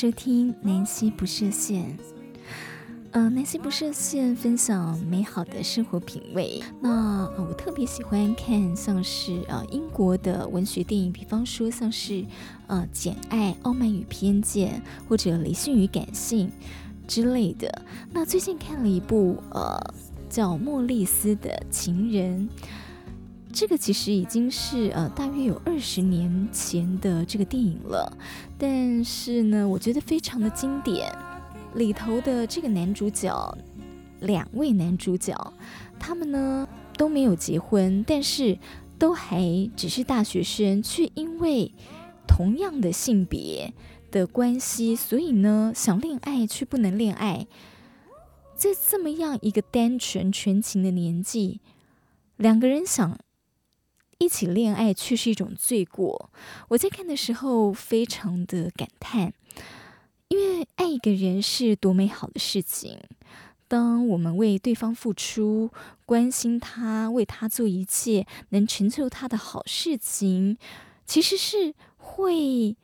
收听南希不设限。呃，南希不设限分享美好的生活品味。那、我特别喜欢看像是呃英国的文学电影，比方说像是呃《简爱》《傲慢与偏见》或者《理性与感性》之类的。那最近看了一部呃叫《莫莉斯的情人》。这个其实已经是呃大约有二十年前的这个电影了，但是呢，我觉得非常的经典。里头的这个男主角，两位男主角，他们呢都没有结婚，但是都还只是大学生，却因为同样的性别的关系，所以呢想恋爱却不能恋爱。在这么样一个单纯纯情的年纪，两个人想。一起恋爱却是一种罪过。我在看的时候非常的感叹，因为爱一个人是多美好的事情。当我们为对方付出、关心他、为他做一切能成就他的好事情，其实是会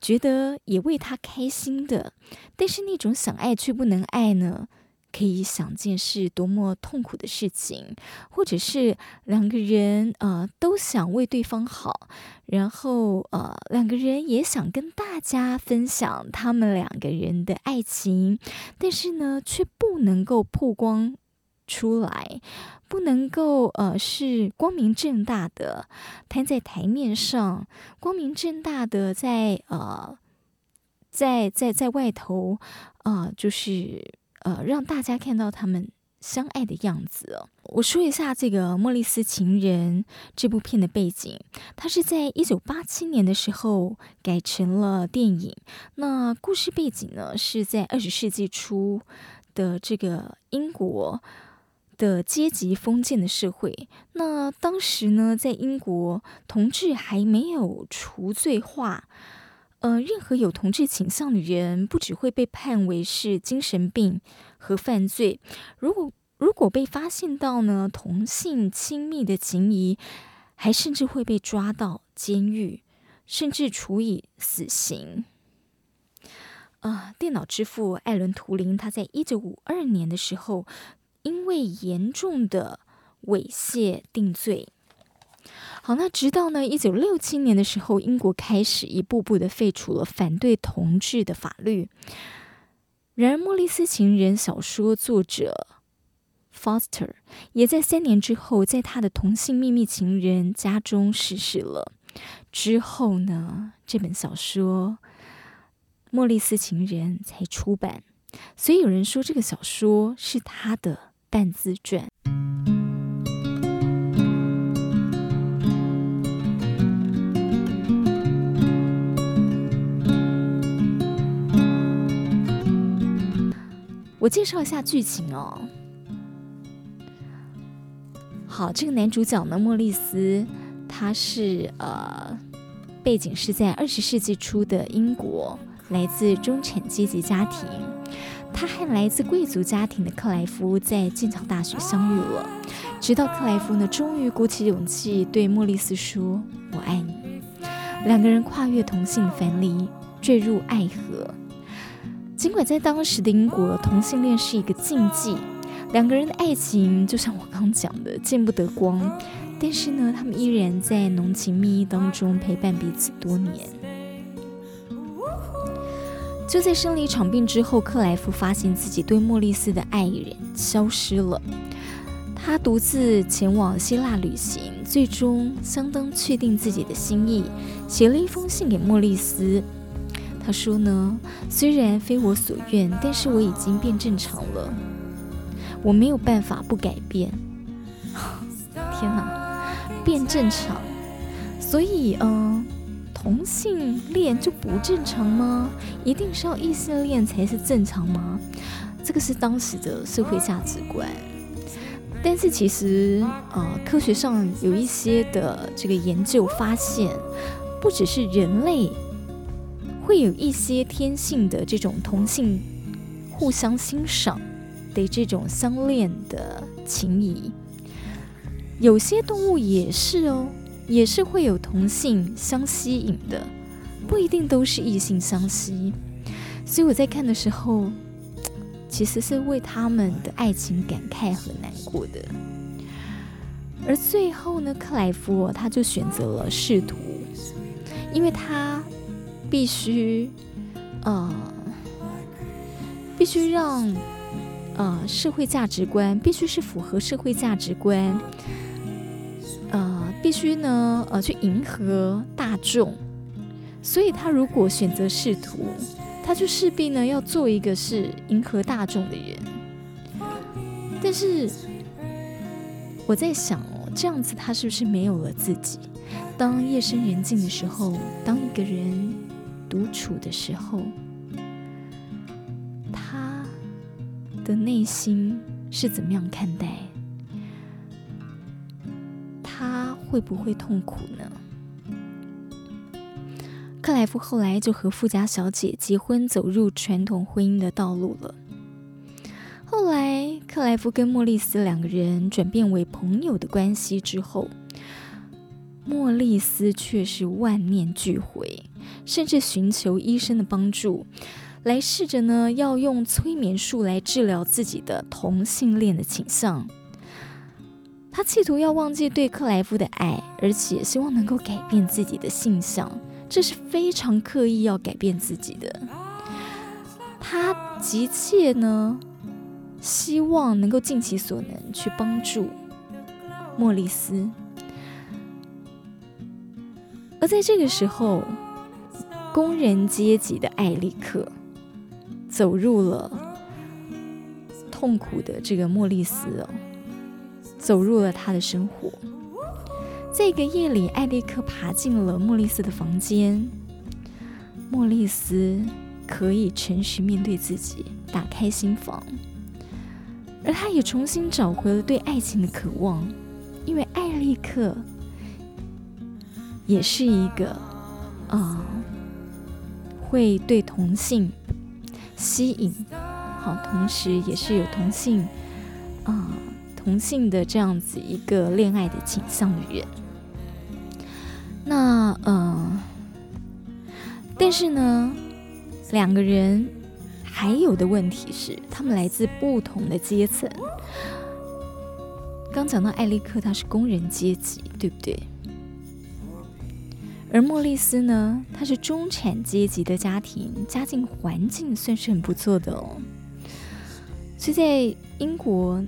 觉得也为他开心的。但是那种想爱却不能爱呢？可以想见是多么痛苦的事情，或者是两个人呃都想为对方好，然后呃两个人也想跟大家分享他们两个人的爱情，但是呢却不能够曝光出来，不能够呃是光明正大的摊在台面上，光明正大的在呃在在在外头啊、就是。呃，让大家看到他们相爱的样子哦。我说一下这个《莫里斯情人》这部片的背景，它是在一九八七年的时候改成了电影。那故事背景呢，是在二十世纪初的这个英国的阶级封建的社会。那当时呢，在英国，同志还没有除罪化。呃，任何有同志倾向的人，不只会被判为是精神病和犯罪，如果如果被发现到呢，同性亲密的情谊，还甚至会被抓到监狱，甚至处以死刑。啊、呃，电脑之父艾伦图灵，他在一九五二年的时候，因为严重的猥亵定罪。好，那直到呢，一九六七年的时候，英国开始一步步的废除了反对同志的法律。然而，《莫莉斯情人》小说作者 Foster 也在三年之后，在他的同性秘密情人家中逝世了。之后呢，这本小说《莫莉斯情人》才出版，所以有人说这个小说是他的半自传。我介绍一下剧情哦。好，这个男主角呢，莫莉斯，他是呃，背景是在二十世纪初的英国，来自中产阶级家庭。他和来自贵族家庭的克莱夫在剑桥大学相遇了，直到克莱夫呢，终于鼓起勇气对莫莉斯说：“我爱你。”两个人跨越同性藩篱，坠入爱河。尽管在当时的英国，同性恋是一个禁忌，两个人的爱情就像我刚讲的见不得光，但是呢，他们依然在浓情蜜意当中陪伴彼此多年。就在生了一场病之后，克莱夫发现自己对莫莉斯的爱人消失了，他独自前往希腊旅行，最终相当确定自己的心意，写了一封信给莫莉斯。他说呢，虽然非我所愿，但是我已经变正常了，我没有办法不改变。天哪，变正常，所以嗯、同性恋就不正常吗？一定是要异性恋才是正常吗？这个是当时的社会价值观。但是其实呃，科学上有一些的这个研究发现，不只是人类。会有一些天性的这种同性互相欣赏的这种相恋的情谊，有些动物也是哦，也是会有同性相吸引的，不一定都是异性相吸。所以我在看的时候，其实是为他们的爱情感慨和难过的。而最后呢，克莱夫他就选择了仕途，因为他必须，呃，必须让，呃，社会价值观必须是符合社会价值观，呃，必须呢，呃，去迎合大众。所以他如果选择仕途，他就势必呢要做一个是迎合大众的人。但是我在想哦。这样子，他是不是没有了自己？当夜深人静的时候，当一个人独处的时候，他的内心是怎么样看待？他会不会痛苦呢？克莱夫后来就和富家小姐结婚，走入传统婚姻的道路了。后来，克莱夫跟莫里斯两个人转变为朋友的关系之后，莫丽斯却是万念俱灰，甚至寻求医生的帮助，来试着呢要用催眠术来治疗自己的同性恋的倾向。他企图要忘记对克莱夫的爱，而且希望能够改变自己的性向，这是非常刻意要改变自己的。他急切呢。希望能够尽其所能去帮助莫丽斯，而在这个时候，工人阶级的艾利克走入了痛苦的这个莫丽斯哦，走入了他的生活。这个夜里，艾利克爬进了莫丽斯的房间，莫丽斯可以诚实面对自己，打开心房。而他也重新找回了对爱情的渴望，因为艾利克也是一个啊、呃，会对同性吸引，好，同时也是有同性啊、呃、同性的这样子一个恋爱的倾向的人。那、呃，但是呢，两个人。还有的问题是，他们来自不同的阶层。刚讲到艾利克，他是工人阶级，对不对？而莫丽斯呢，他是中产阶级的家庭，家境环境算是很不错的哦。所以在英国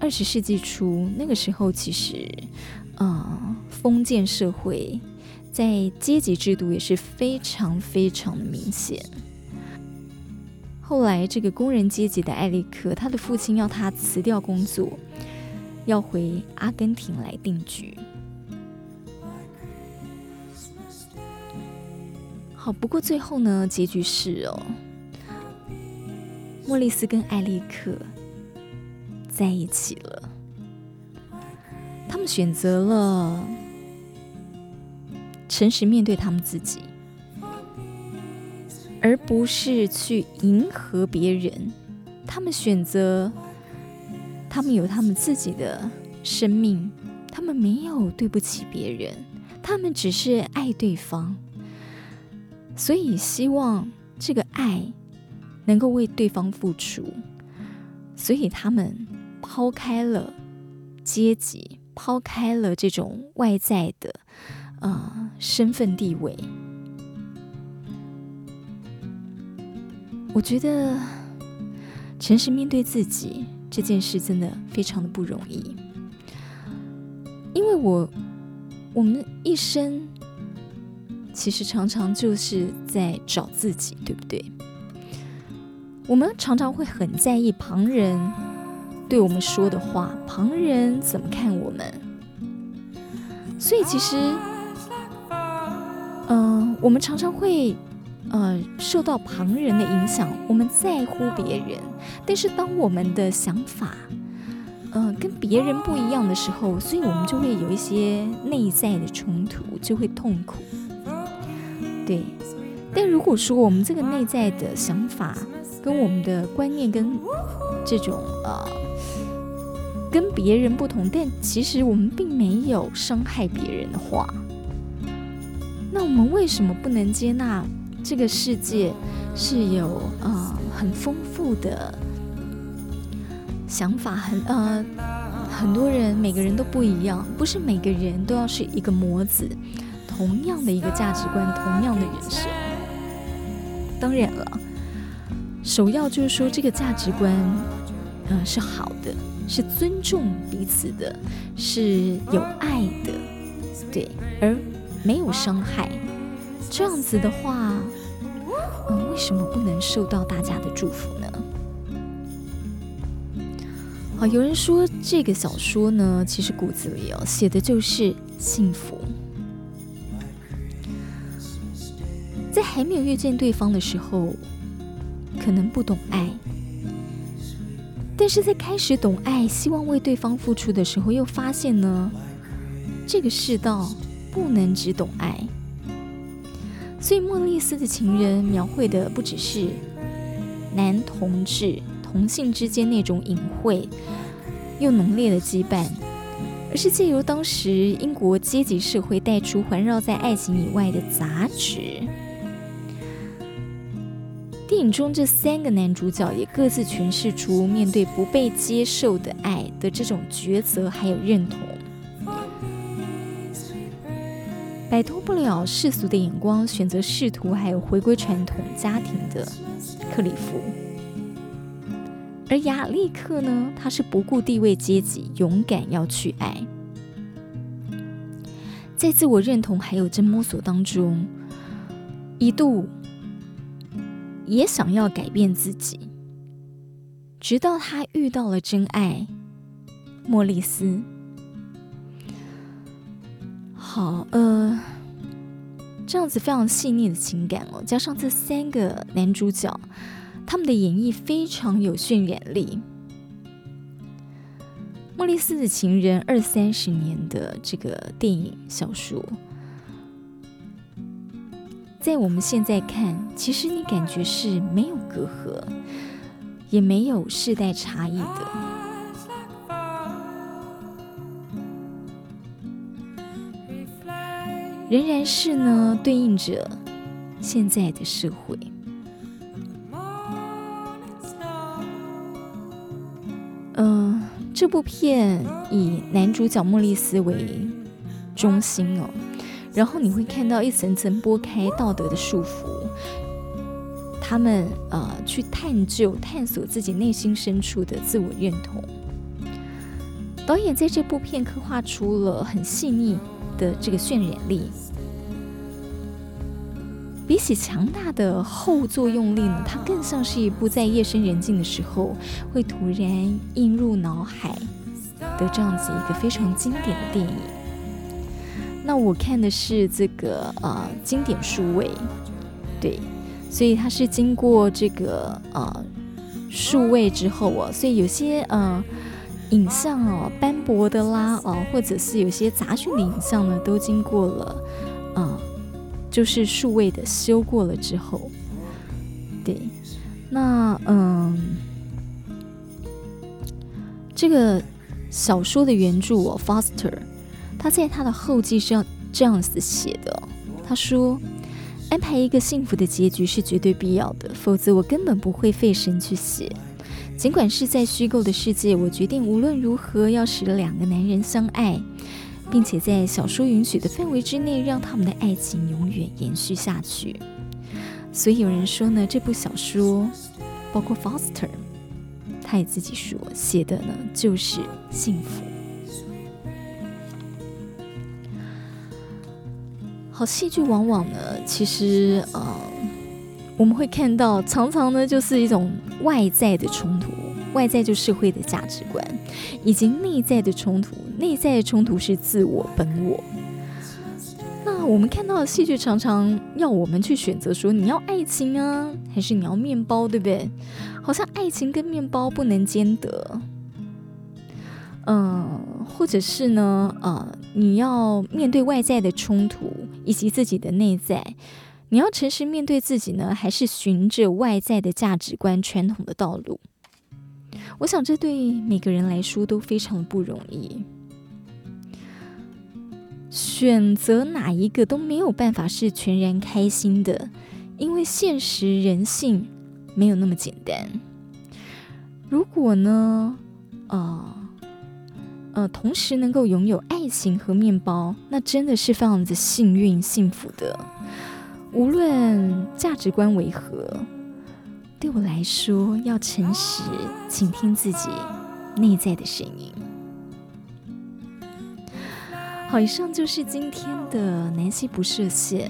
二十世纪初那个时候，其实、呃，封建社会在阶级制度也是非常非常的明显。后来，这个工人阶级的艾利克，他的父亲要他辞掉工作，要回阿根廷来定居。好，不过最后呢，结局是哦，莫里斯跟艾利克在一起了。他们选择了诚实面对他们自己。而不是去迎合别人，他们选择，他们有他们自己的生命，他们没有对不起别人，他们只是爱对方，所以希望这个爱能够为对方付出，所以他们抛开了阶级，抛开了这种外在的呃身份地位。我觉得诚实面对自己这件事真的非常的不容易，因为我我们一生其实常常就是在找自己，对不对？我们常常会很在意旁人对我们说的话，旁人怎么看我们，所以其实，嗯、我们常常会。呃，受到旁人的影响，我们在乎别人，但是当我们的想法，呃，跟别人不一样的时候，所以我们就会有一些内在的冲突，就会痛苦。对，但如果说我们这个内在的想法跟我们的观念跟这种呃跟别人不同，但其实我们并没有伤害别人的话，那我们为什么不能接纳？这个世界是有呃很丰富的想法，很呃很多人每个人都不一样，不是每个人都要是一个模子，同样的一个价值观，同样的人生。当然了，首要就是说这个价值观，嗯、是好的，是尊重彼此的，是有爱的，对，而没有伤害。这样子的话，嗯，为什么不能受到大家的祝福呢？好，有人说这个小说呢，其实骨子里哦，写的就是幸福。还没有遇见对方的时候，可能不懂爱；但是在开始懂爱，希望为对方付出的时候，又发现呢，这个世道不能只懂爱。所以，莫里斯的情人描绘的不只是男同志同性之间那种隐晦又浓烈的羁绊，而是借由当时英国阶级社会带出环绕在爱情以外的杂质。影中这三个男主角也各自诠释出面对不被接受的爱的这种抉择，还有认同。摆脱不了世俗的眼光，选择仕途，还有回归传统家庭的克里夫。而亚历克呢，他是不顾地位阶级，勇敢要去爱，在自我认同还有真摸索当中，一度。也想要改变自己，直到他遇到了真爱，莫里斯。好，呃，这样子非常细腻的情感哦，加上这三个男主角，他们的演绎非常有渲染力。莫里斯的情人二三十年的这个电影小说。在我们现在看，其实你感觉是没有隔阂，也没有世代差异的，仍然是呢，对应着现在的社会。嗯、这部片以男主角莫里斯为中心哦。然后你会看到一层层剥开道德的束缚，他们呃去探究、探索自己内心深处的自我认同。导演在这部片刻画出了很细腻的这个渲染力，比起强大的后作用力呢，它更像是一部在夜深人静的时候会突然映入脑海的这样子一个非常经典的电影。那我看的是这个呃经典数位，对，所以它是经过这个呃数位之后哦，所以有些呃影像哦斑驳的啦哦、呃，或者是有些杂讯的影像呢，都经过了呃就是数位的修过了之后，对，那嗯、这个小说的原著哦，Foster。他在他的后记上这样子写的，他说：“安排一个幸福的结局是绝对必要的，否则我根本不会费神去写。尽管是在虚构的世界，我决定无论如何要使两个男人相爱，并且在小说允许的范围之内，让他们的爱情永远延续下去。所以有人说呢，这部小说，包括 Foster，他也自己说写的呢，就是幸福。”好，戏剧往往呢，其实呃，我们会看到，常常呢，就是一种外在的冲突，外在就社会的价值观，以及内在的冲突。内在的冲突是自我、本我。那我们看到的戏剧常常要我们去选择，说你要爱情啊，还是你要面包，对不对？好像爱情跟面包不能兼得。嗯，或者是呢，呃，你要面对外在的冲突以及自己的内在，你要诚实面对自己呢，还是循着外在的价值观传统的道路？我想这对每个人来说都非常不容易，选择哪一个都没有办法是全然开心的，因为现实人性没有那么简单。如果呢，呃呃，同时能够拥有爱情和面包，那真的是非常的幸运、幸福的。无论价值观为何，对我来说，要诚实倾听自己内在的声音。好，以上就是今天的南希不设限，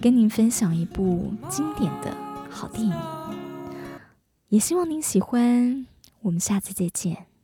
跟您分享一部经典的好电影，也希望您喜欢。我们下次再见。